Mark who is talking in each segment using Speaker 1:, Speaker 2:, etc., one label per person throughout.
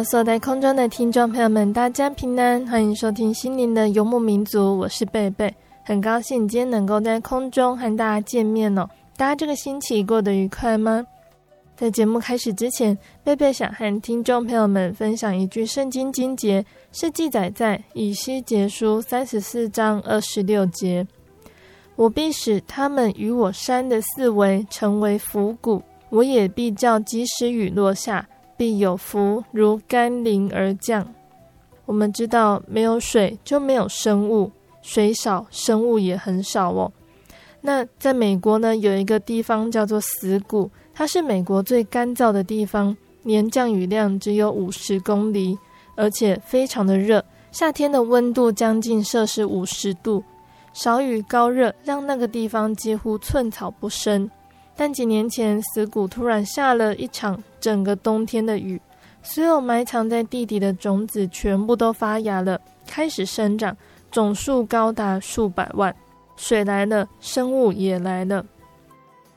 Speaker 1: Hello，所在空中的听众朋友们，大家平安，欢迎收听心灵的游牧民族，我是贝贝，很高兴今天能够在空中和大家见面哦。大家这个星期过得愉快吗？在节目开始之前，贝贝想和听众朋友们分享一句圣经经节，是记载在以西结书三十四章二十六节：“我必使他们与我山的四围成为府谷，我也必叫及时雨落下。”必有福如甘霖而降。我们知道，没有水就没有生物，水少，生物也很少哦。那在美国呢，有一个地方叫做死谷，它是美国最干燥的地方，年降雨量只有五十公里，而且非常的热，夏天的温度将近摄氏五十度，少雨高热让那个地方几乎寸草不生。但几年前，死谷突然下了一场整个冬天的雨，所有埋藏在地底的种子全部都发芽了，开始生长，总数高达数百万。水来了，生物也来了。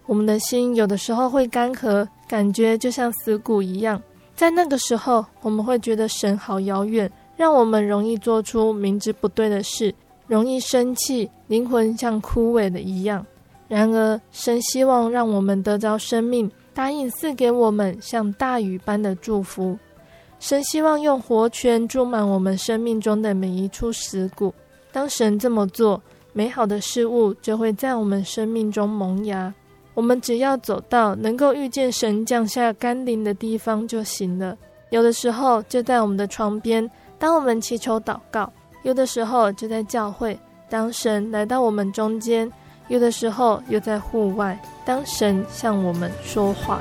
Speaker 1: 我们的心有的时候会干涸，感觉就像死谷一样。在那个时候，我们会觉得神好遥远，让我们容易做出明知不对的事，容易生气，灵魂像枯萎的一样。然而，神希望让我们得着生命，答应赐给我们像大雨般的祝福。神希望用活泉注满我们生命中的每一处死谷。当神这么做，美好的事物就会在我们生命中萌芽。我们只要走到能够遇见神降下甘霖的地方就行了。有的时候就在我们的床边，当我们祈求祷告；有的时候就在教会，当神来到我们中间。有的时候又在户外，当神向我们说话。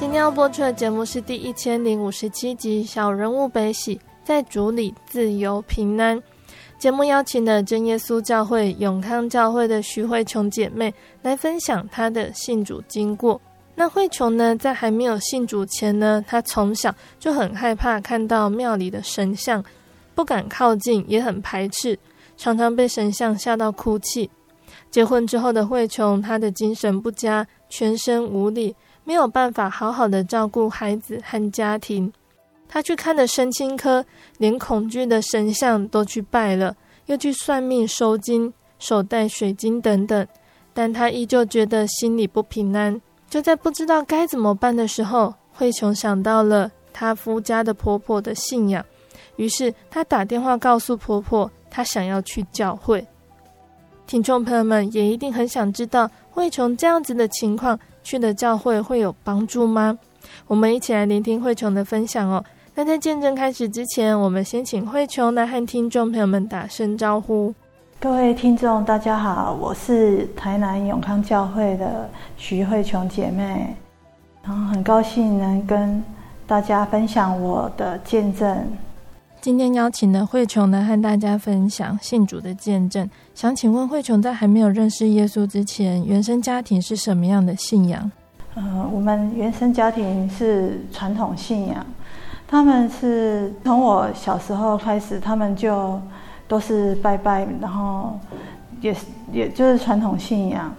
Speaker 1: 今天要播出的节目是第一千零五十七集《小人物悲喜，在主里自由平安》。节目邀请了真耶稣教会永康教会的徐慧琼姐妹来分享她的信主经过。那慧琼呢，在还没有信主前呢，她从小就很害怕看到庙里的神像，不敢靠近，也很排斥，常常被神像吓到哭泣。结婚之后的慧琼，她的精神不佳，全身无力，没有办法好好的照顾孩子和家庭。他去看了身心科，连恐惧的神像都去拜了，又去算命、收金、手戴水晶等等，但他依旧觉得心里不平安。就在不知道该怎么办的时候，慧琼想到了她夫家的婆婆的信仰，于是她打电话告诉婆婆，她想要去教会。听众朋友们也一定很想知道，慧琼这样子的情况，去的教会会有帮助吗？我们一起来聆听慧琼的分享哦。那在见证开始之前，我们先请慧琼来和听众朋友们打声招呼。
Speaker 2: 各位听众，大家好，我是台南永康教会的徐慧琼姐妹，然后很高兴能跟大家分享我的见证。
Speaker 1: 今天邀请了慧琼呢，和大家分享信主的见证。想请问慧琼，在还没有认识耶稣之前，原生家庭是什么样的信仰？
Speaker 2: 呃，我们原生家庭是传统信仰，他们是从我小时候开始，他们就都是拜拜，然后也是也就是传统信仰。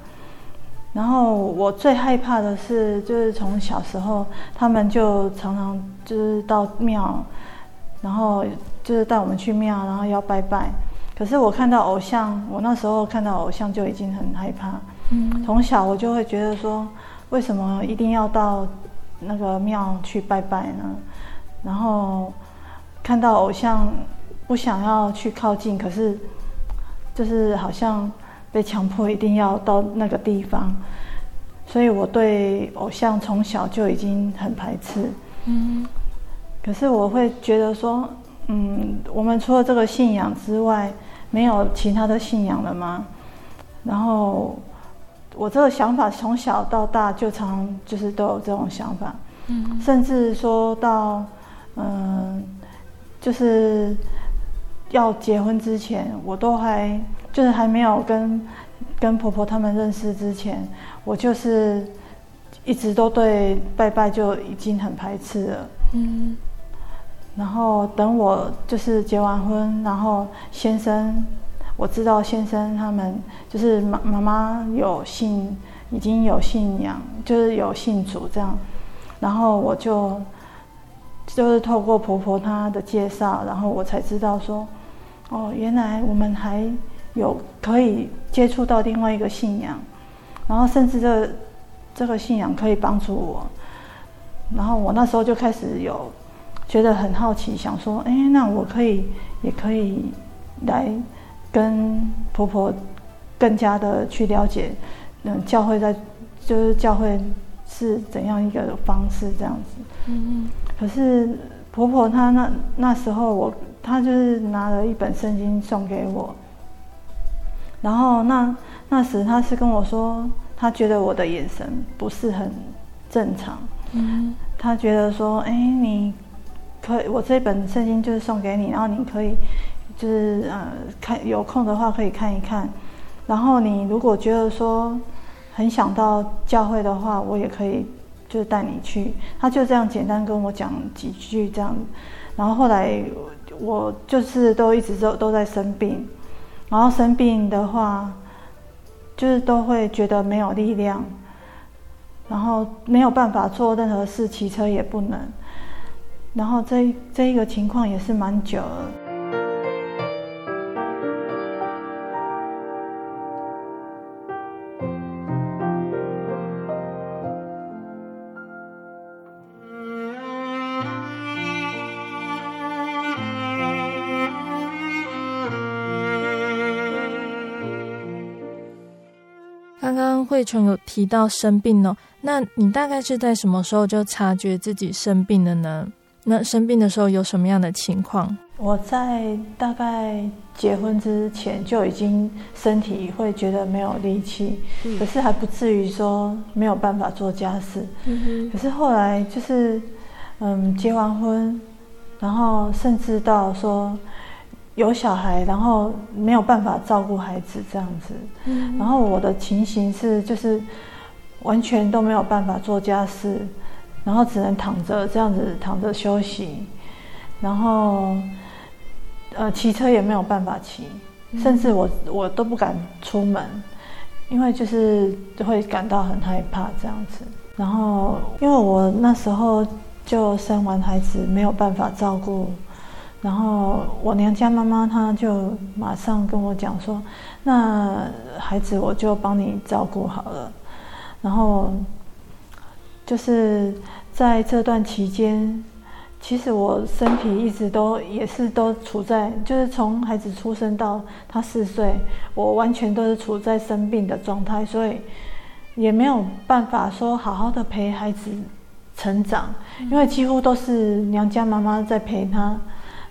Speaker 2: 然后我最害怕的是，就是从小时候，他们就常常就是到庙，然后就是带我们去庙，然后要拜拜。可是我看到偶像，我那时候看到偶像就已经很害怕。嗯，从小我就会觉得说，为什么一定要到那个庙去拜拜呢？然后看到偶像，不想要去靠近，可是就是好像。被强迫一定要到那个地方，所以我对偶像从小就已经很排斥。嗯，可是我会觉得说，嗯，我们除了这个信仰之外，没有其他的信仰了吗？然后我这个想法从小到大就常就是都有这种想法。嗯，甚至说到，嗯，就是要结婚之前，我都还。就是还没有跟跟婆婆他们认识之前，我就是一直都对拜拜就已经很排斥了。嗯。然后等我就是结完婚，然后先生，我知道先生他们就是妈妈妈有信，已经有信仰，就是有信主这样。然后我就就是透过婆婆她的介绍，然后我才知道说，哦，原来我们还。有可以接触到另外一个信仰，然后甚至这、这个信仰可以帮助我，然后我那时候就开始有觉得很好奇，想说，哎，那我可以也可以来跟婆婆更加的去了解，嗯，教会在就是教会是怎样一个方式这样子。嗯嗯。可是婆婆她那那时候我她就是拿了一本圣经送给我。然后那那时她是跟我说，她觉得我的眼神不是很正常。嗯，她觉得说，哎，你可以，我这本圣经就是送给你，然后你可以就是呃看有空的话可以看一看。然后你如果觉得说很想到教会的话，我也可以就带你去。他就这样简单跟我讲几句这样。然后后来我就是都一直都都在生病。然后生病的话，就是都会觉得没有力量，然后没有办法做任何事，骑车也不能，然后这这一个情况也是蛮久了。
Speaker 1: 慧琼有提到生病哦，那你大概是在什么时候就察觉自己生病了呢？那生病的时候有什么样的情况？
Speaker 2: 我在大概结婚之前就已经身体会觉得没有力气，可是还不至于说没有办法做家事。可是后来就是，嗯，结完婚，然后甚至到说。有小孩，然后没有办法照顾孩子这样子，嗯、然后我的情形是就是完全都没有办法做家事，然后只能躺着这样子躺着休息，然后呃骑车也没有办法骑，嗯、甚至我我都不敢出门，因为就是会感到很害怕这样子，然后因为我那时候就生完孩子没有办法照顾。然后我娘家妈妈她就马上跟我讲说：“那孩子我就帮你照顾好了。”然后就是在这段期间，其实我身体一直都也是都处在，就是从孩子出生到他四岁，我完全都是处在生病的状态，所以也没有办法说好好的陪孩子成长，因为几乎都是娘家妈妈在陪他。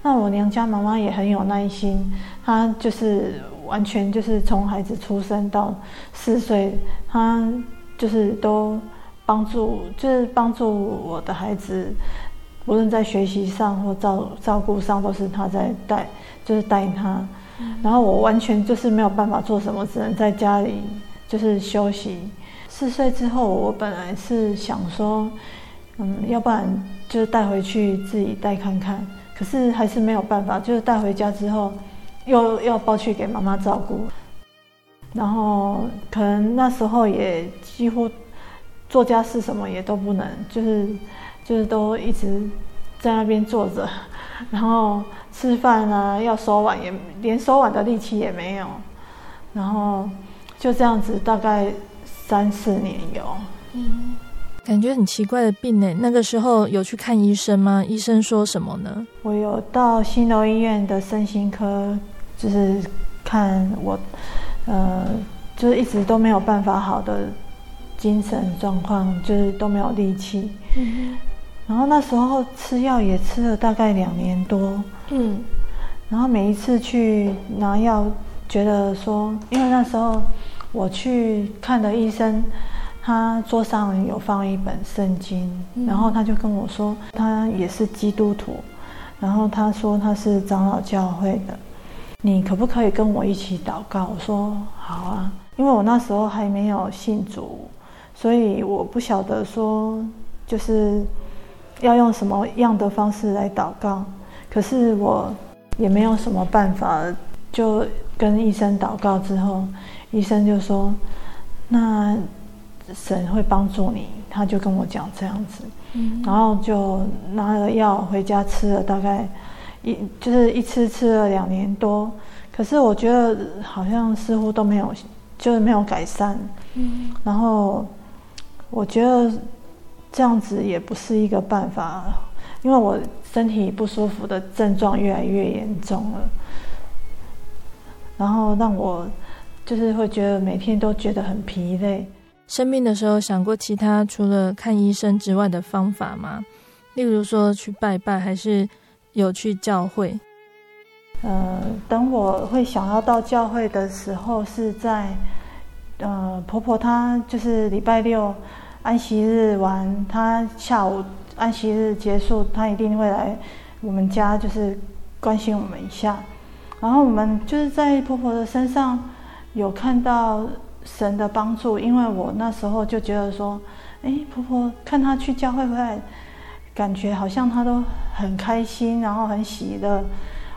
Speaker 2: 那我娘家妈妈也很有耐心，她就是完全就是从孩子出生到四岁，她就是都帮助，就是帮助我的孩子，无论在学习上或照照顾上，都是她在带，就是带他。然后我完全就是没有办法做什么，只能在家里就是休息。四岁之后，我本来是想说，嗯，要不然就是带回去自己带看看。可是还是没有办法，就是带回家之后，又要抱去给妈妈照顾。然后可能那时候也几乎做家事什么也都不能，就是就是都一直在那边坐着，然后吃饭啊要收碗也连收碗的力气也没有，然后就这样子大概三四年有。
Speaker 1: 嗯，感觉很奇怪的病呢。那个时候有去看医生吗？医生说什么呢？
Speaker 2: 我有到新楼医院的身心科，就是看我。呃，就是一直都没有办法好的精神状况，就是都没有力气。嗯。然后那时候吃药也吃了大概两年多。嗯。然后每一次去拿药，觉得说，因为那时候我去看的医生，他桌上有放一本圣经，嗯，然后他就跟我说，他也是基督徒，然后他说他是长老教会的。你可不可以跟我一起祷告？我说好啊，因为我那时候还没有信主，所以我不晓得说就是要用什么样的方式来祷告。可是我也没有什么办法，就跟医生祷告之后，医生就说：“那神会帮助你。”他就跟我讲这样子，然后就拿了药回家吃了，大概。一就是一吃吃了两年多，可是我觉得好像似乎都没有，就是没有改善。嗯，然后我觉得这样子也不是一个办法，因为我身体不舒服的症状越来越严重了，然后让我就是会觉得每天都觉得很疲累。
Speaker 1: 生病的时候想过其他除了看医生之外的方法吗？例如说去拜拜，还是？有去教会，
Speaker 2: 呃，等我会想要到教会的时候，是在，呃，婆婆她就是礼拜六安息日完，她下午安息日结束，她一定会来我们家，就是关心我们一下。然后我们就是在婆婆的身上有看到神的帮助，因为我那时候就觉得说，哎，婆婆看她去教会回来。感觉好像她都很开心，然后很喜乐，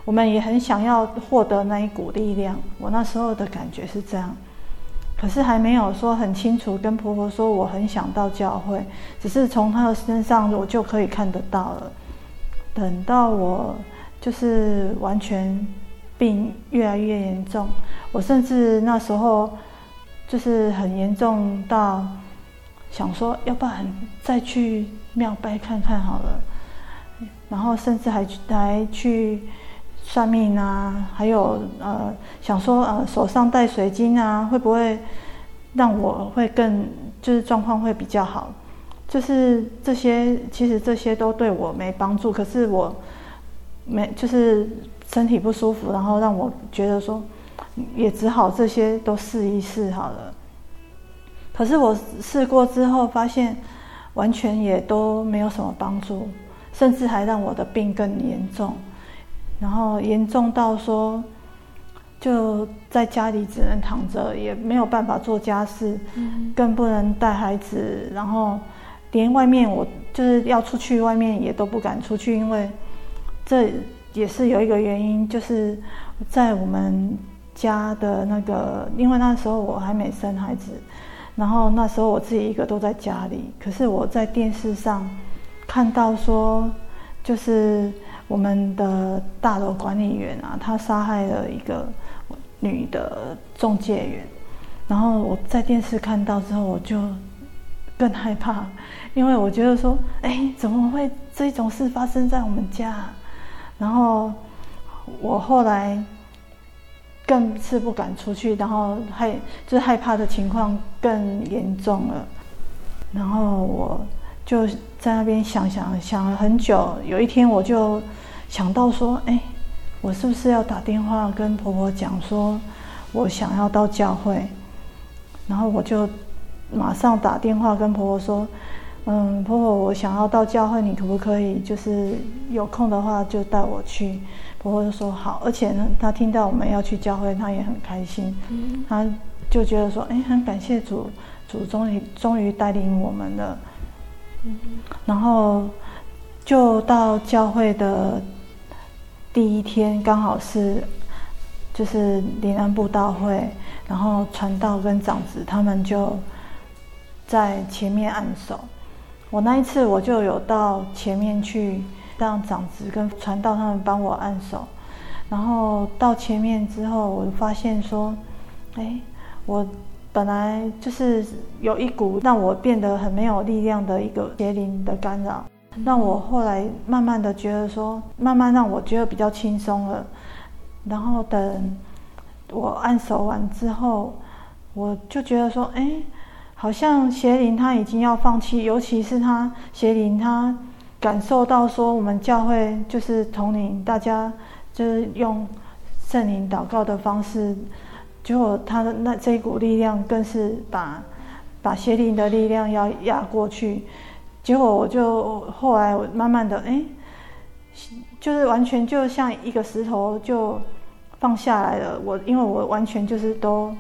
Speaker 2: 我们也很想要获得那一股力量。我那时候的感觉是这样，可是还没有说很清楚跟婆婆说我很想到教会，只是从她的身上我就可以看得到了。等到我就是完全病越来越严重，我甚至那时候就是很严重到想说，要不然再去。庙拜看看好了，然后甚至还去还去算命啊，还有呃想说呃手上戴水晶啊，会不会让我会更就是状况会比较好？就是这些其实这些都对我没帮助，可是我没就是身体不舒服，然后让我觉得说也只好这些都试一试好了。可是我试过之后发现。完全也都没有什么帮助，甚至还让我的病更严重，然后严重到说，就在家里只能躺着，也没有办法做家事，更不能带孩子，然后连外面我就是要出去外面也都不敢出去，因为这也是有一个原因，就是在我们家的那个，因为那时候我还没生孩子。然后那时候我自己一个都在家里，可是我在电视上看到说，就是我们的大楼管理员啊，他杀害了一个女的中介员。然后我在电视看到之后，我就更害怕，因为我觉得说，哎，怎么会这种事发生在我们家？然后我后来。更是不敢出去，然后害就是害怕的情况更严重了。然后我就在那边想想想了很久。有一天我就想到说，哎，我是不是要打电话跟婆婆讲说，我想要到教会？然后我就马上打电话跟婆婆说，嗯，婆婆，我想要到教会，你可不可以就是有空的话就带我去？婆婆就说好，而且呢，她听到我们要去教会，她也很开心，她就觉得说，哎，很感谢主，主终于终于带领我们了。然后就到教会的第一天，刚好是就是临安布道会，然后传道跟长子他们就在前面按手。我那一次我就有到前面去，让长子跟传道他们帮我按手，然后到前面之后，我就发现说，哎，我本来就是有一股让我变得很没有力量的一个邪灵的干扰，让我后来慢慢的觉得说，慢慢让我觉得比较轻松了，然后等我按手完之后，我就觉得说，哎。好像邪灵他已经要放弃，尤其是他邪灵他感受到说我们教会就是统领大家就是用圣灵祷告的方式，结果他的那这一股力量更是把把邪灵的力量要压过去，结果我就后来我慢慢的哎，就是完全就像一个石头就放下来了，我因为我完全就是都。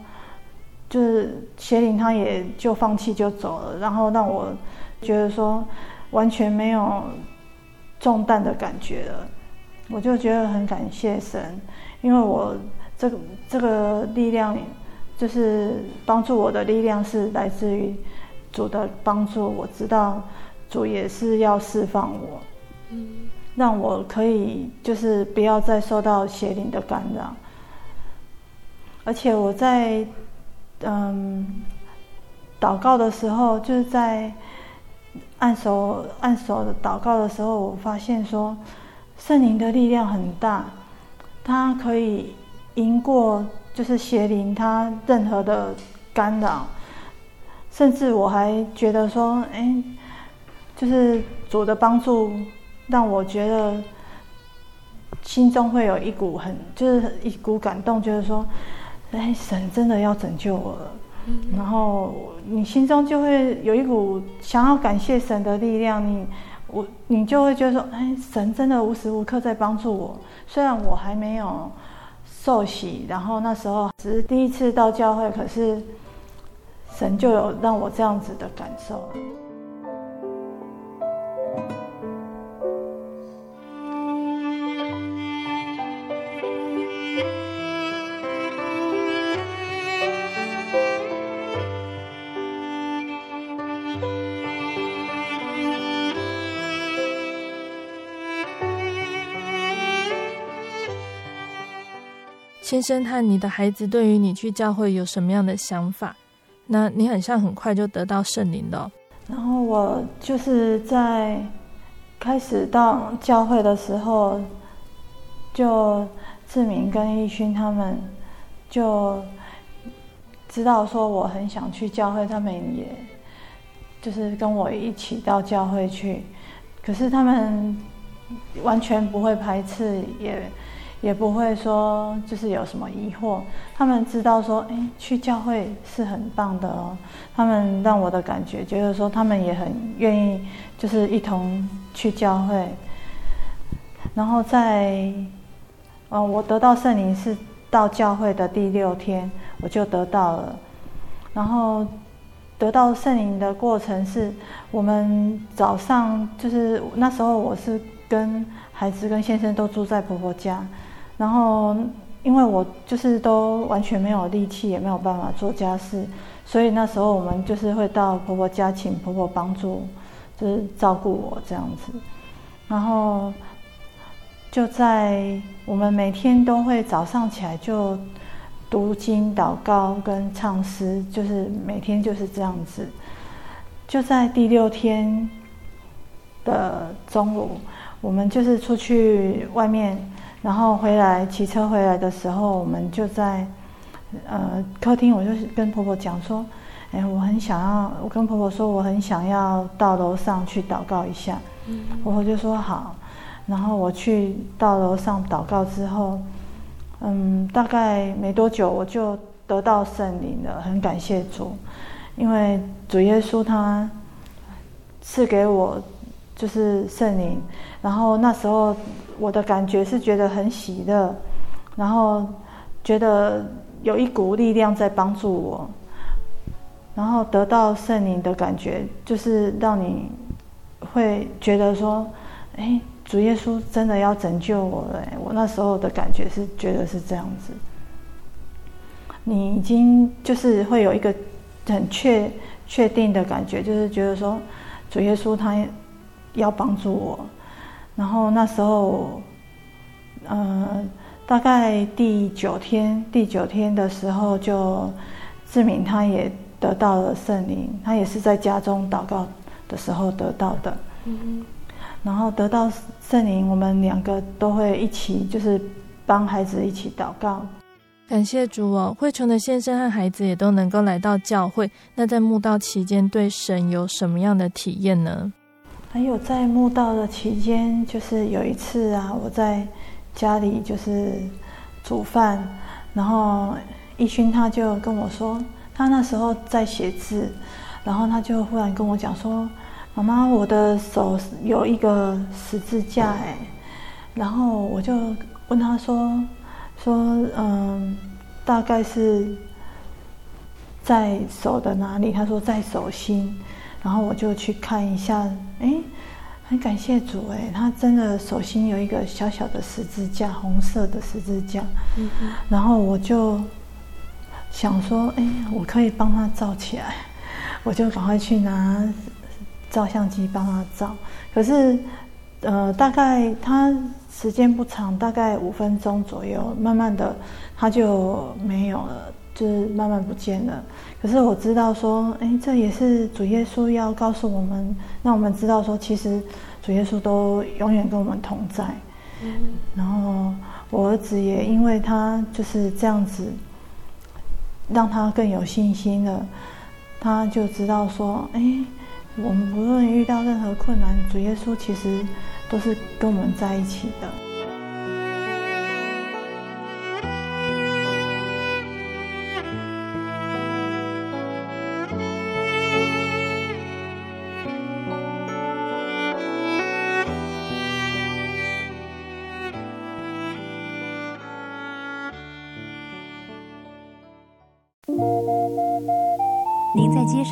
Speaker 2: 就是邪灵，他也就放弃就走了，然后让我觉得说完全没有重担的感觉了，我就觉得很感谢神，因为我这个这个力量就是帮助我的力量是来自于主的帮助，我知道主也是要释放我，嗯，让我可以就是不要再受到邪灵的干扰，而且我在。嗯，祷告的时候，就是在按手按手的祷告的时候，我发现说，圣灵的力量很大，它可以赢过就是邪灵它任何的干扰，甚至我还觉得说，哎，就是主的帮助让我觉得心中会有一股很就是一股感动，就是说。哎，神真的要拯救我了，然后你心中就会有一股想要感谢神的力量，你我你就会觉得说，哎，神真的无时无刻在帮助我，虽然我还没有受洗，然后那时候只是第一次到教会，可是神就有让我这样子的感受。
Speaker 1: 先生和你的孩子对于你去教会有什么样的想法？那你很像很快就得到圣灵的。
Speaker 2: 然后我就是在开始到教会的时候，就志明跟义勋他们就知道说我很想去教会，他们也就是跟我一起到教会去。可是他们完全不会排斥，也。也不会说就是有什么疑惑，他们知道说，哎，去教会是很棒的哦。他们让我的感觉就是说，他们也很愿意，就是一同去教会。然后在，嗯，我得到圣灵是到教会的第六天，我就得到了。然后得到圣灵的过程是，我们早上就是那时候我是跟孩子跟先生都住在婆婆家。然后，因为我就是都完全没有力气，也没有办法做家事，所以那时候我们就是会到婆婆家请婆婆帮助，就是照顾我这样子。然后就在我们每天都会早上起来就读经、祷告跟唱诗，就是每天就是这样子。就在第六天的中午，我们就是出去外面。然后回来骑车回来的时候，我们就在呃客厅，我就跟婆婆讲说：“哎，我很想要，我跟婆婆说我很想要到楼上去祷告一下。”婆婆就说好。然后我去到楼上祷告之后，嗯，大概没多久我就得到圣灵了，很感谢主，因为主耶稣他赐给我就是圣灵，然后那时候我的感觉是觉得很喜乐，然后觉得有一股力量在帮助我，然后得到圣灵的感觉，就是让你会觉得说，哎，主耶稣真的要拯救我了。我那时候的感觉是觉得是这样子，你已经就是会有一个很确确定的感觉，就是觉得说。主耶稣他要帮助我，然后那时候，呃，大概第九天，第九天的时候，就志明他也得到了圣灵，他也是在家中祷告的时候得到的。嗯，然后得到圣灵，我们两个都会一起，就是帮孩子一起祷告。
Speaker 1: 感谢主哦，慧琼的先生和孩子也都能够来到教会。那在慕道期间，对神有什么样的体验呢？
Speaker 2: 还有在墓道的期间，就是有一次啊，我在家里就是煮饭，然后一勋他就跟我说，他那时候在写字，然后他就忽然跟我讲说：“妈妈，我的手有一个十字架哎。”然后我就问他说。说嗯，大概是在手的哪里？他说在手心，然后我就去看一下，哎，很感谢主，哎，他真的手心有一个小小的十字架，红色的十字架。然后我就想说，哎，我可以帮他照起来，我就赶快去拿照相机帮他照。可是，呃，大概他。时间不长，大概五分钟左右，慢慢的他就没有了，就是慢慢不见了。可是我知道说，哎，这也是主耶稣要告诉我们，让我们知道说，其实主耶稣都永远跟我们同在。嗯。然后我儿子也因为他就是这样子，让他更有信心了。他就知道说，哎，我们不论遇到任何困难，主耶稣其实。都是跟我们在一起的。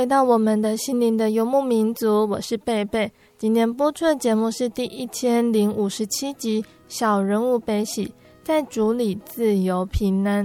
Speaker 1: 回到我们的心灵的游牧民族，我是贝贝。今天播出的节目是第一千零五十七集《小人物悲喜，在主里自由平安》。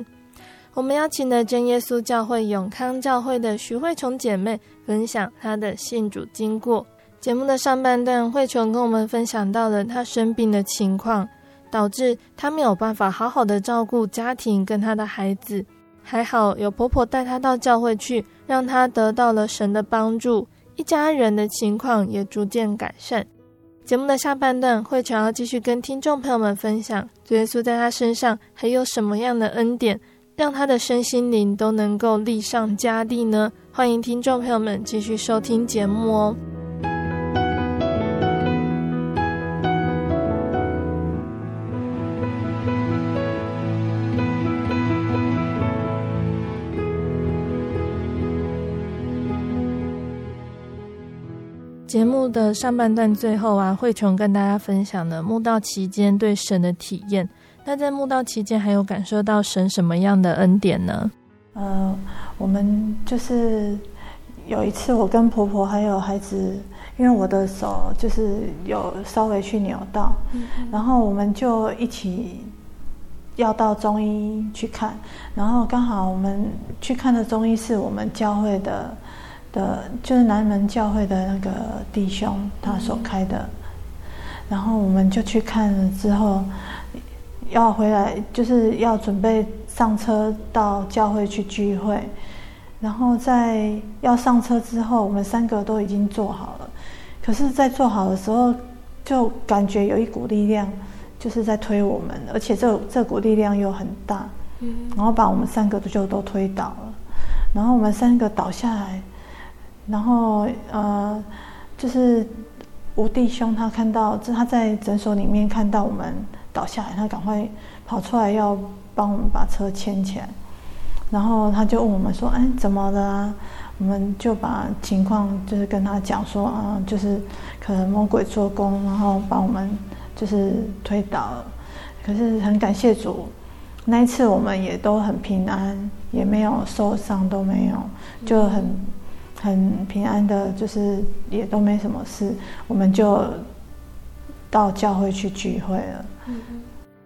Speaker 1: 我们邀请了真耶稣教会永康教会的徐慧琼姐妹分享她的信主经过。节目的上半段，慧琼跟我们分享到了她生病的情况，导致她没有办法好好的照顾家庭跟她的孩子。还好有婆婆带她到教会去，让她得到了神的帮助，一家人的情况也逐渐改善。节目的下半段，慧琼要继续跟听众朋友们分享，耶稣在她身上还有什么样的恩典，让她的身心灵都能够力上加力呢？欢迎听众朋友们继续收听节目哦。节目的上半段最后啊，慧琼跟大家分享了慕道期间对神的体验。那在慕道期间，还有感受到神什么样的恩典呢？
Speaker 2: 呃，我们就是有一次，我跟婆婆还有孩子，因为我的手就是有稍微去扭到，然后我们就一起要到中医去看，然后刚好我们去看的中医是我们教会的。的就是南门教会的那个弟兄，他所开的，然后我们就去看了之后，要回来就是要准备上车到教会去聚会，然后在要上车之后，我们三个都已经坐好了，可是，在坐好的时候，就感觉有一股力量就是在推我们，而且这这股力量又很大，然后把我们三个就都推倒了，然后我们三个倒下来。然后呃，就是吴弟兄他看到，这他在诊所里面看到我们倒下来，他赶快跑出来要帮我们把车牵起来。然后他就问我们说：“哎，怎么了？啊？”我们就把情况就是跟他讲说：“啊，就是可能魔鬼做工，然后把我们就是推倒了。可是很感谢主，那一次我们也都很平安，也没有受伤，都没有，就很。”很平安的，就是也都没什么事，我们就到教会去聚会了。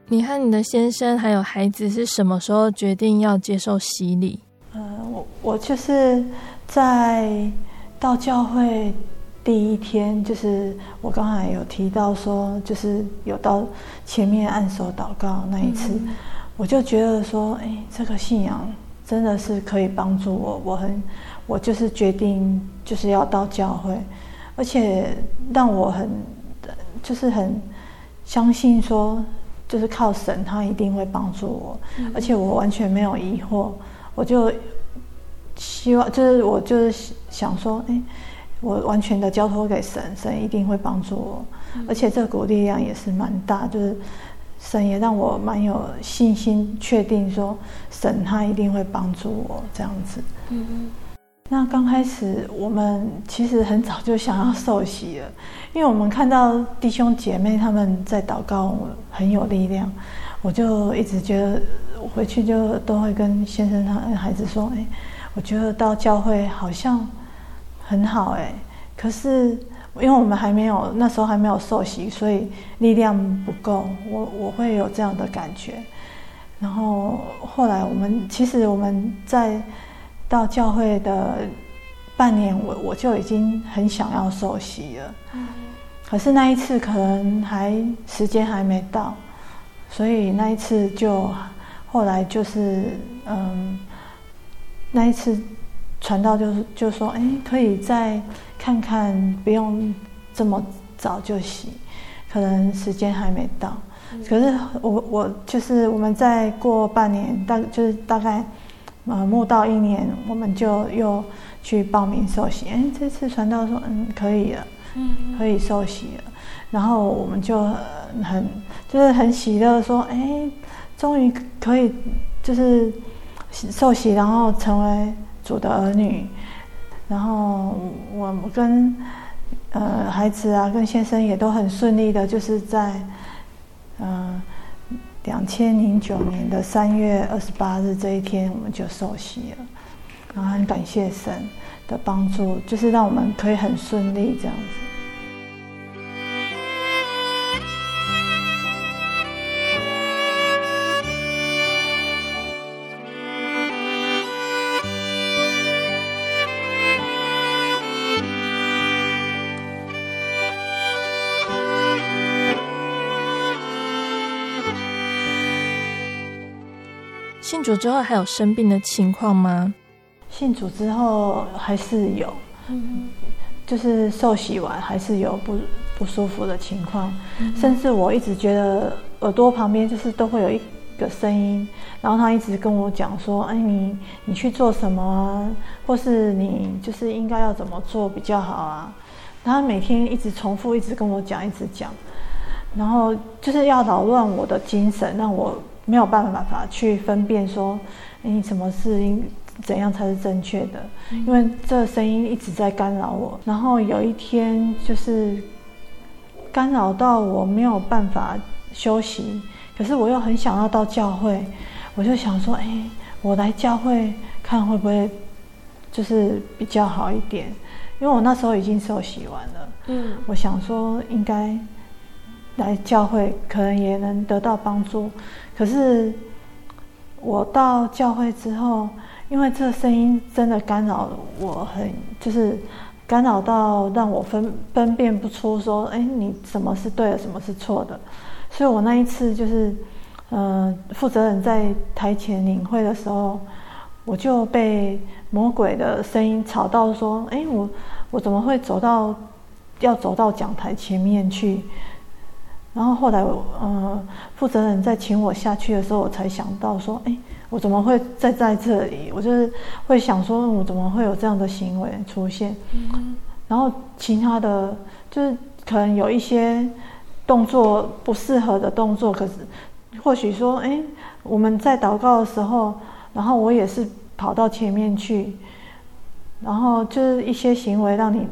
Speaker 1: 你和你的先生还有孩子是什么时候决定要接受洗礼？
Speaker 2: 呃，我我就是在到教会第一天，就是我刚才有提到说，就是有到前面按手祷告那一次，嗯、我就觉得说，哎，这个信仰真的是可以帮助我，我很。我就是决定就是要到教会，而且让我很就是很相信说，就是靠神，他一定会帮助我，而且我完全没有疑惑，我就希望就是我就是想说，哎，我完全的交托给神，神一定会帮助我，而且这股力量也是蛮大，就是神也让我蛮有信心，确定说神他一定会帮助我这样子。嗯。那刚开始，我们其实很早就想要受洗了，因为我们看到弟兄姐妹他们在祷告很有力量，我就一直觉得，回去就都会跟先生他孩子说，哎，我觉得到教会好像很好哎，可是因为我们还没有那时候还没有受洗，所以力量不够，我我会有这样的感觉。然后后来我们其实我们在。到教会的半年，我我就已经很想要受洗了。可是那一次可能还时间还没到，所以那一次就后来就是嗯，那一次传道就是就说，哎，可以再看看，不用这么早就洗，可能时间还没到。可是我我就是我们再过半年，大就是大概。呃，慕道一年，我们就又去报名受洗。哎，这次传道说，嗯，可以了，嗯，可以受洗了。然后我们就很，就是很喜乐，说，哎，终于可以，就是受洗，然后成为主的儿女。然后我们跟呃孩子啊，跟先生也都很顺利的，就是在嗯。呃两千零九年的三月二十八日这一天，我们就受洗了，然后很感谢神，的帮助，就是让我们可以很顺利这样子。
Speaker 1: 主之后还有生病的情况吗？
Speaker 2: 信主之后还是有，嗯，就是受洗完还是有不不舒服的情况，嗯，甚至我一直觉得耳朵旁边就是都会有一个声音，然后他一直跟我讲说：“哎，你你去做什么啊？或是你就是应该要怎么做比较好啊？”他每天一直重复，一直跟我讲，一直讲，然后就是要扰乱我的精神，让我。没有办法去分辨说，你什么是应怎样才是正确的？因为这个声音一直在干扰我。然后有一天就是干扰到我没有办法休息，可是我又很想要到教会，我就想说，哎，我来教会看会不会就是比较好一点？因为我那时候已经受洗完了，嗯，我想说应该来教会可能也能得到帮助。可是我到教会之后，因为这声音真的干扰我很，就是干扰到让我分分辨不出说，哎，你什么是对的，什么是错的。所以我那一次就是，嗯、呃，负责人在台前领会的时候，我就被魔鬼的声音吵到说，哎，我我怎么会走到要走到讲台前面去？然后后来，呃，负责人在请我下去的时候，我才想到说，哎，我怎么会在在这里？我就是会想说，我怎么会有这样的行为出现？嗯。然后其他的就是可能有一些动作不适合的动作，可是或许说，哎，我们在祷告的时候，然后我也是跑到前面去，然后就是一些行为让你。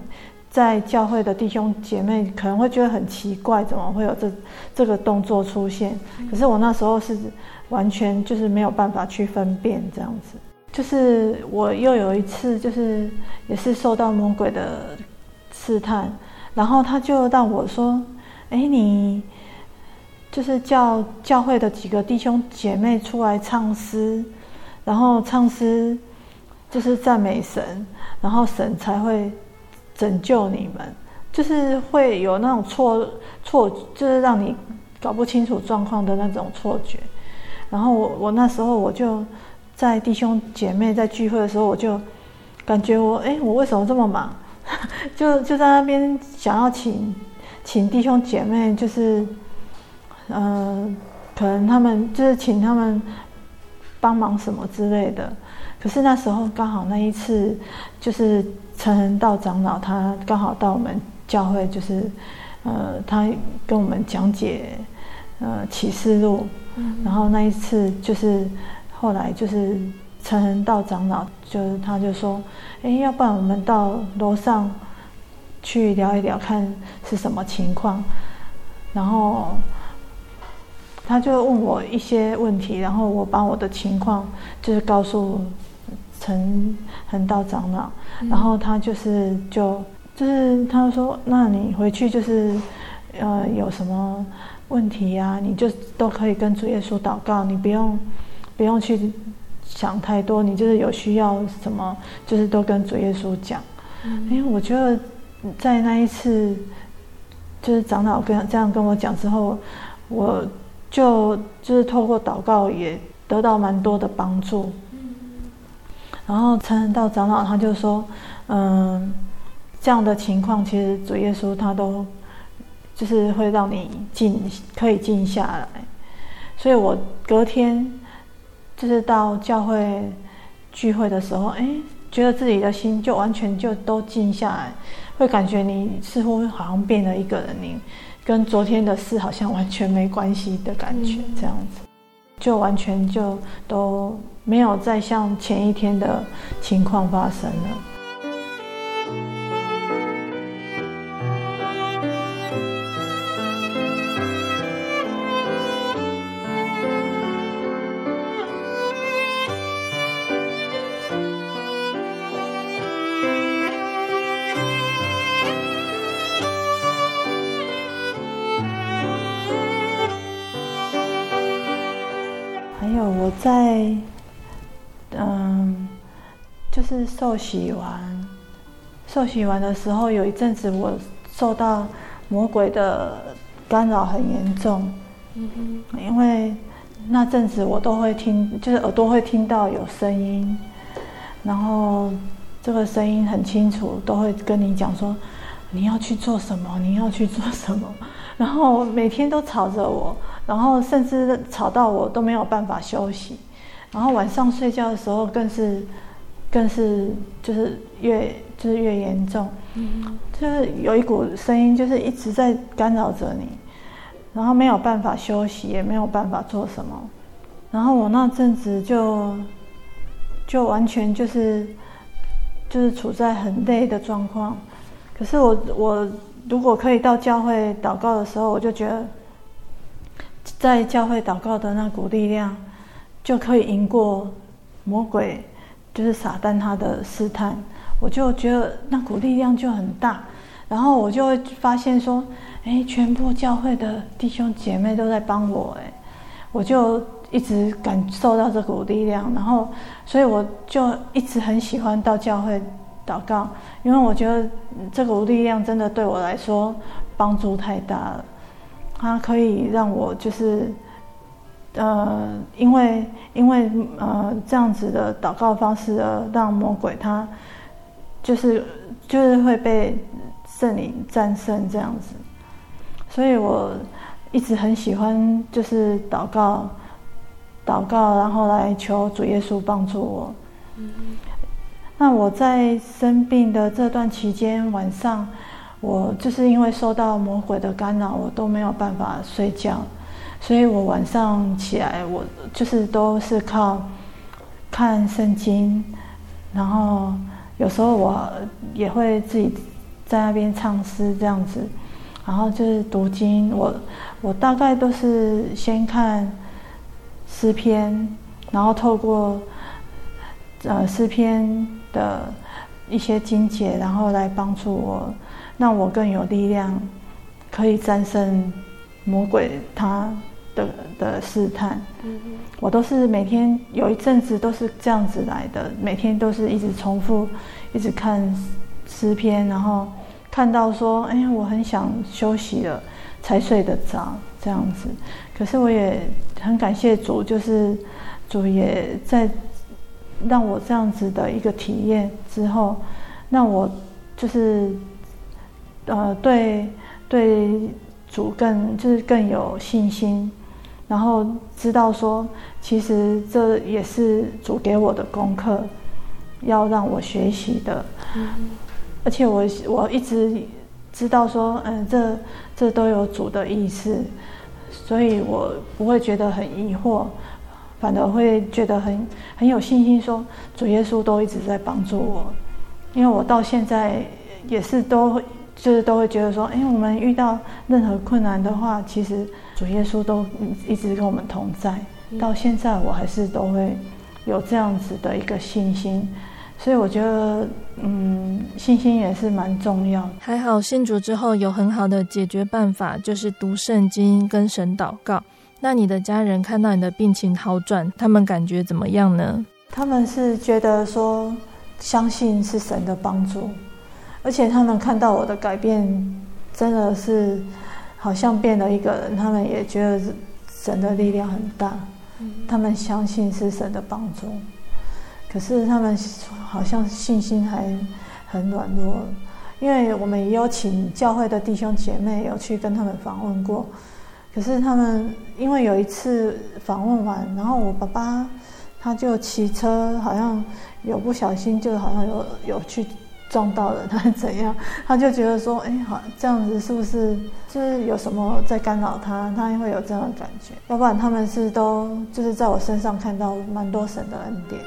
Speaker 2: 在教会的弟兄姐妹可能会觉得很奇怪，怎么会有这这个动作出现？可是我那时候是完全就是没有办法去分辨这样子。就是我又有一次，就是也是受到魔鬼的试探，然后他就让我说：“哎，你就是叫教会的几个弟兄姐妹出来唱诗，然后唱诗就是赞美神，然后神才会。”拯救你们，就是会有那种错错，就是让你搞不清楚状况的那种错觉。然后我我那时候我就在弟兄姐妹在聚会的时候，我就感觉我哎，我为什么这么忙？就就在那边想要请请弟兄姐妹，就是嗯、呃，可能他们就是请他们帮忙什么之类的。可是那时候刚好那一次就是。陈恒道长老他刚好到我们教会，就是，呃，他跟我们讲解，呃，启示录，然后那一次就是后来就是陈恒道长老就是他就说，哎，要不然我们到楼上去聊一聊，看是什么情况，然后他就问我一些问题，然后我把我的情况就是告诉。陈恒道长老，然后他就是就就是他说，那你回去就是，呃，有什么问题呀、啊？你就都可以跟主耶稣祷告，你不用不用去想太多，你就是有需要什么，就是都跟主耶稣讲。因为、嗯、我觉得在那一次，就是长老跟这样跟我讲之后，我就就是透过祷告也得到蛮多的帮助。然后陈恒道长老他就说，嗯，这样的情况其实主耶稣他都就是会让你静，可以静下来。所以我隔天就是到教会聚会的时候，哎，觉得自己的心就完全就都静下来，会感觉你似乎好像变了一个人，你跟昨天的事好像完全没关系的感觉，这样子，就完全就都。没有再像前一天的情况发生了。受洗完，受洗完的时候，有一阵子我受到魔鬼的干扰很严重。嗯哼，因为那阵子我都会听，就是耳朵会听到有声音，然后这个声音很清楚，都会跟你讲说你要去做什么，你要去做什么，然后每天都吵着我。然后甚至吵到我都没有办法休息，然后晚上睡觉的时候更是，更是就是越就是越严重，嗯，就是有一股声音就是一直在干扰着你，然后没有办法休息，也没有办法做什么，然后我那阵子就就完全就是就是处在很累的状况，可是我我如果可以到教会祷告的时候，我就觉得。在教会祷告的那股力量，就可以赢过魔鬼，就是撒旦他的试探。我就觉得那股力量就很大，然后我就会发现说，哎，全部教会的弟兄姐妹都在帮我，哎，我就一直感受到这股力量，然后，所以我就一直很喜欢到教会祷告，因为我觉得这股力量真的对我来说帮助太大了。它可以让我就是，呃，因为因为呃这样子的祷告方式而让魔鬼他，就是就是会被圣灵战胜这样子，所以我一直很喜欢就是祷告，祷告然后来求主耶稣帮助我。那我在生病的这段期间晚上。我就是因为受到魔鬼的干扰，我都没有办法睡觉，所以我晚上起来，我就是都是靠看圣经，然后有时候我也会自己在那边唱诗这样子，然后就是读经。我我大概都是先看诗篇，然后透过呃诗篇的一些经节，然后来帮助我。让我更有力量，可以战胜魔鬼他的的试探。我都是每天有一阵子都是这样子来的，每天都是一直重复，一直看诗篇，然后看到说，哎呀，我很想休息了，才睡得着这样子。可是我也很感谢主，就是主也在让我这样子的一个体验之后，让我就是。呃，对，对主更就是更有信心，然后知道说，其实这也是主给我的功课，要让我学习的。嗯、而且我我一直知道说，嗯、呃，这这都有主的意思，所以我不会觉得很疑惑，反而会觉得很很有信心说，说主耶稣都一直在帮助我，因为我到现在也是都。就是都会觉得说，哎，我们遇到任何困难的话，其实主耶稣都一直跟我们同在。到现在我还是都会有这样子的一个信心，所以我觉得，嗯，信心也是蛮重要的。
Speaker 1: 还好信主之后有很好的解决办法，就是读圣经跟神祷告。那你的家人看到你的病情好转，他们感觉怎么样呢？
Speaker 2: 他们是觉得说，相信是神的帮助。而且他们看到我的改变，真的是好像变了一个人。他们也觉得神的力量很大，他们相信是神的帮助。可是他们好像信心还很软弱，因为我们也有请教会的弟兄姐妹有去跟他们访问过。可是他们因为有一次访问完，然后我爸爸他就骑车，好像有不小心，就好像有有去。撞到了他怎样？他就觉得说，哎，好，这样子是不是就是有什么在干扰他？他会有这样的感觉。要不然他们是都就是在我身上看到蛮多神的恩典。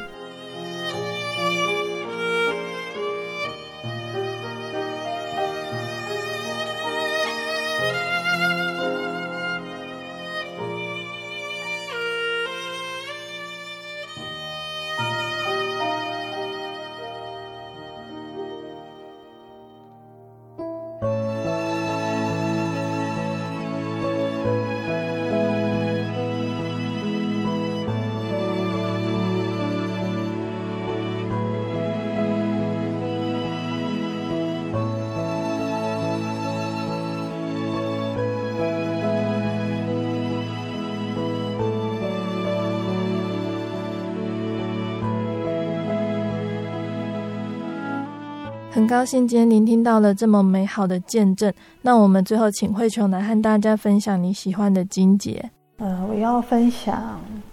Speaker 1: 很高兴今天聆听到了这么美好的见证。那我们最后请慧琼来和大家分享你喜欢的经节。
Speaker 2: 呃，我要分享《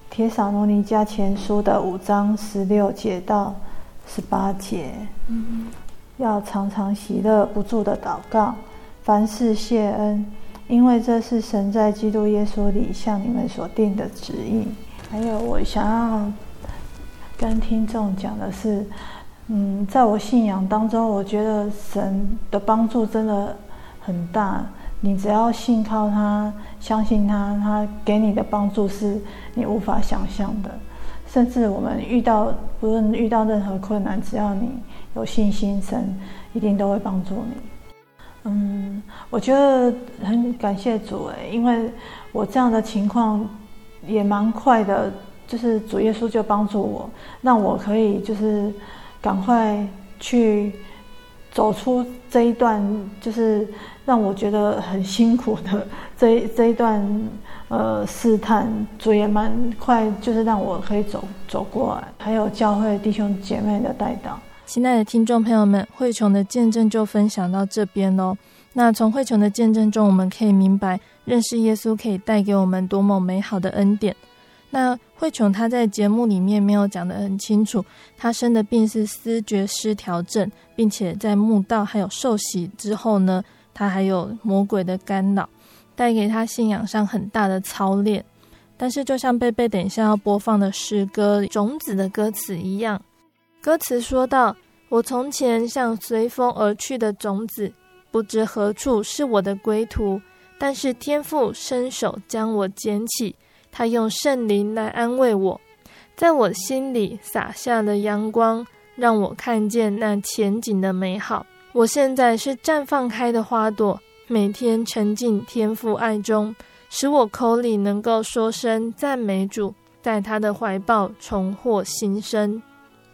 Speaker 2: 铁撒罗尼迦前书》的五章十六节到十八节。嗯，要常常喜乐，不住的祷告，凡事谢恩，因为这是神在基督耶稣里向你们所定的旨意。还有，我想要跟听众讲的是。嗯，在我信仰当中，我觉得神的帮助真的很大。你只要信靠他，相信他，他给你的帮助是你无法想象的。甚至我们遇到，不论遇到任何困难，只要你有信心，神一定都会帮助你。嗯，我觉得很感谢主诶，因为我这样的情况也蛮快的，就是主耶稣就帮助我，让我可以就是。赶快去走出这一段，就是让我觉得很辛苦的 这一这一段呃试探，主也蛮快，就是让我可以走走过来。还有教会弟兄姐妹的带导，
Speaker 1: 亲爱的听众朋友们，慧琼的见证就分享到这边喽。那从慧琼的见证中，我们可以明白，认识耶稣可以带给我们多么美好的恩典。那慧琼她在节目里面没有讲得很清楚，她生的病是思觉失调症，并且在墓道还有受洗之后呢，她还有魔鬼的干扰，带给她信仰上很大的操练。但是就像贝贝等一下要播放的诗歌《种子》的歌词一样，歌词说道：“我从前像随风而去的种子，不知何处是我的归途，但是天父伸手将我捡起。”他用圣灵来安慰我，在我心里洒下了阳光，让我看见那前景的美好。我现在是绽放开的花朵，每天沉浸天父爱中，使我口里能够说声赞美主，在他的怀抱重获新生。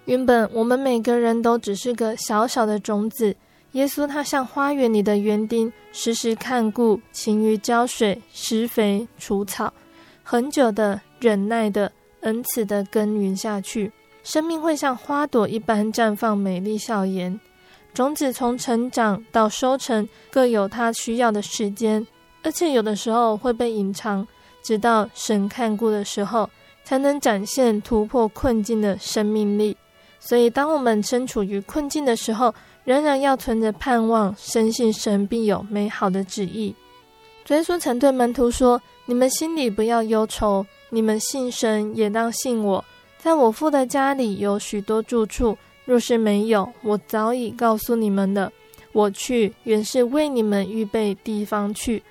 Speaker 1: 原本我们每个人都只是个小小的种子，耶稣他像花园里的园丁，时时看顾，勤于浇水、施肥、除草。很久的忍耐的恩慈的耕耘下去，生命会像花朵一般绽放美丽笑颜。种子从成长到收成各有它需要的时间，而且有的时候会被隐藏，直到神看顾的时候，才能展现突破困境的生命力。所以，当我们身处于困境的时候，仍然要存着盼望，深信神必有美好的旨意。耶稣曾对门徒说。你们心里不要忧愁，你们信神也当信我。在我父的家里有许多住处，若是没有，我早已告诉你们了。我去原是为你们预备地方去。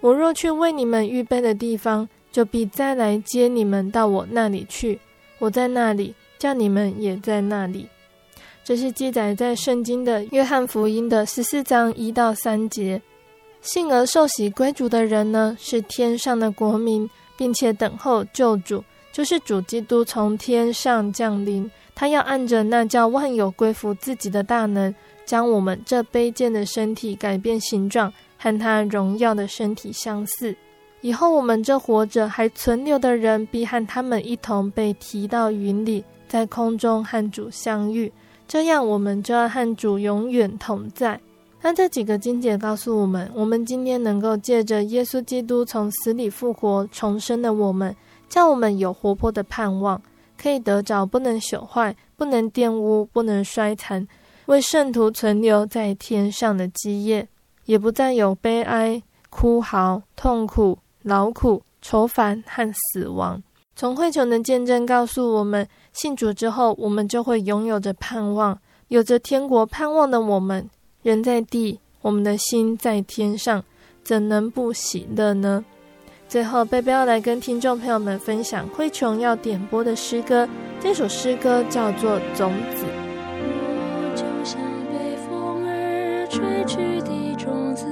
Speaker 1: 我若去为你们预备的地方，就必再来接你们到我那里去。我在那里，叫你们也在那里。这是记载在圣经的约翰福音的十四章一到三节。幸而受洗归主的人呢，是天上的国民，并且等候救主，就是主基督从天上降临。他要按着那叫万有归服自己的大能，将我们这卑贱的身体改变形状，和他荣耀的身体相似。以后我们这活着还存留的人，必和他们一同被提到云里，在空中和主相遇。这样，我们就要和主永远同在。那这几个经节告诉我们，我们今天能够借着耶稣基督从死里复活重生的我们，叫我们有活泼的盼望，可以得着不能朽坏、不能玷污、不能衰残，为圣徒存留在天上的基业，也不再有悲哀、哭嚎、痛苦、劳苦、愁烦和死亡。从慧琼的见证告诉我们，信主之后，我们就会拥有着盼望，有着天国盼望的我们。人在地，我们的心在天上，怎能不喜乐呢？最后，贝贝要来跟听众朋友们分享慧琼要点播的诗歌，这首诗歌叫做《种子》。
Speaker 3: 我就像被风儿吹去的种子，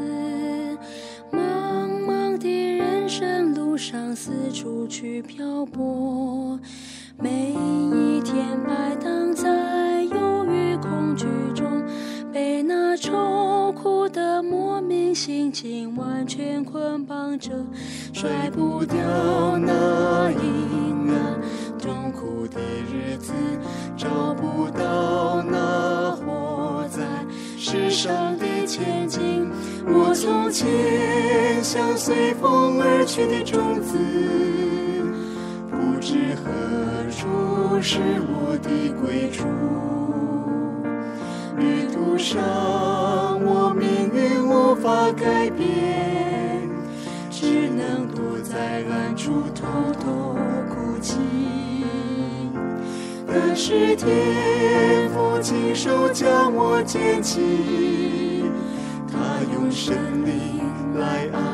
Speaker 3: 茫茫的人生路上四处去漂泊，每一天摆荡在。被那愁苦的莫名心情完全捆绑着，甩不掉那阴暗痛苦的日子，找不到那活在
Speaker 4: 世上的前进。我从前像随风而去的种子，不知何处是我的归处。旅途上，我命运无法改变，只能躲在暗处偷偷哭泣。但是天父亲手将我捡起，他用生命来爱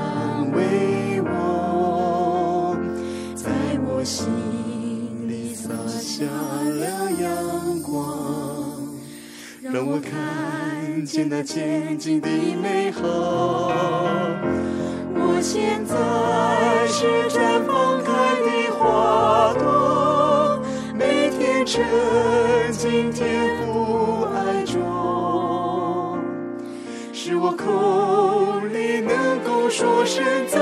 Speaker 4: 看见那前进的美好。我现在是绽放开的花朵，每天沉浸天父爱中，使我口里能够说声赞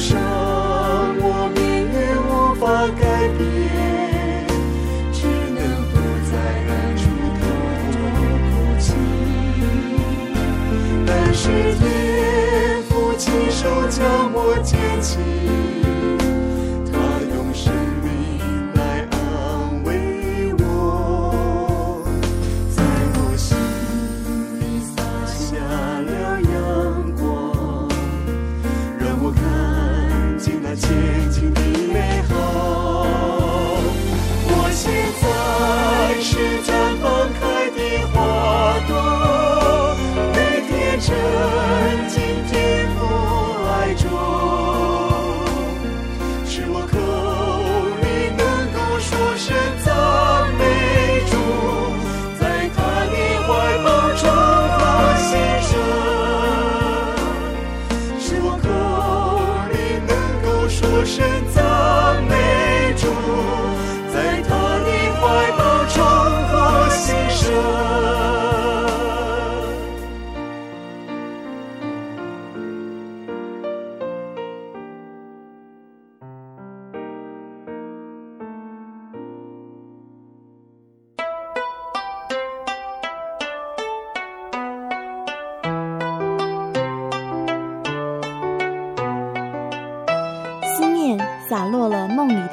Speaker 4: show.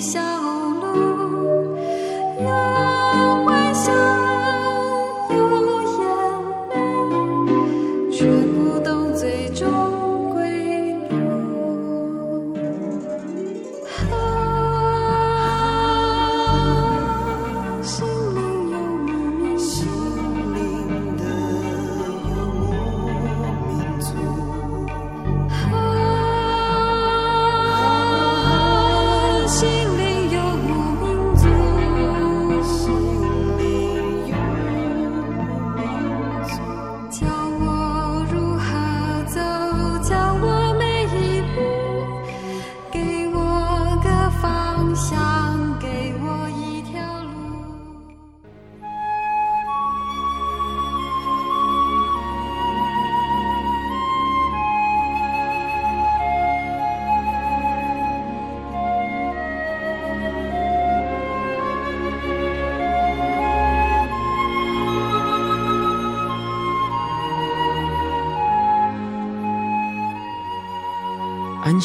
Speaker 3: 笑。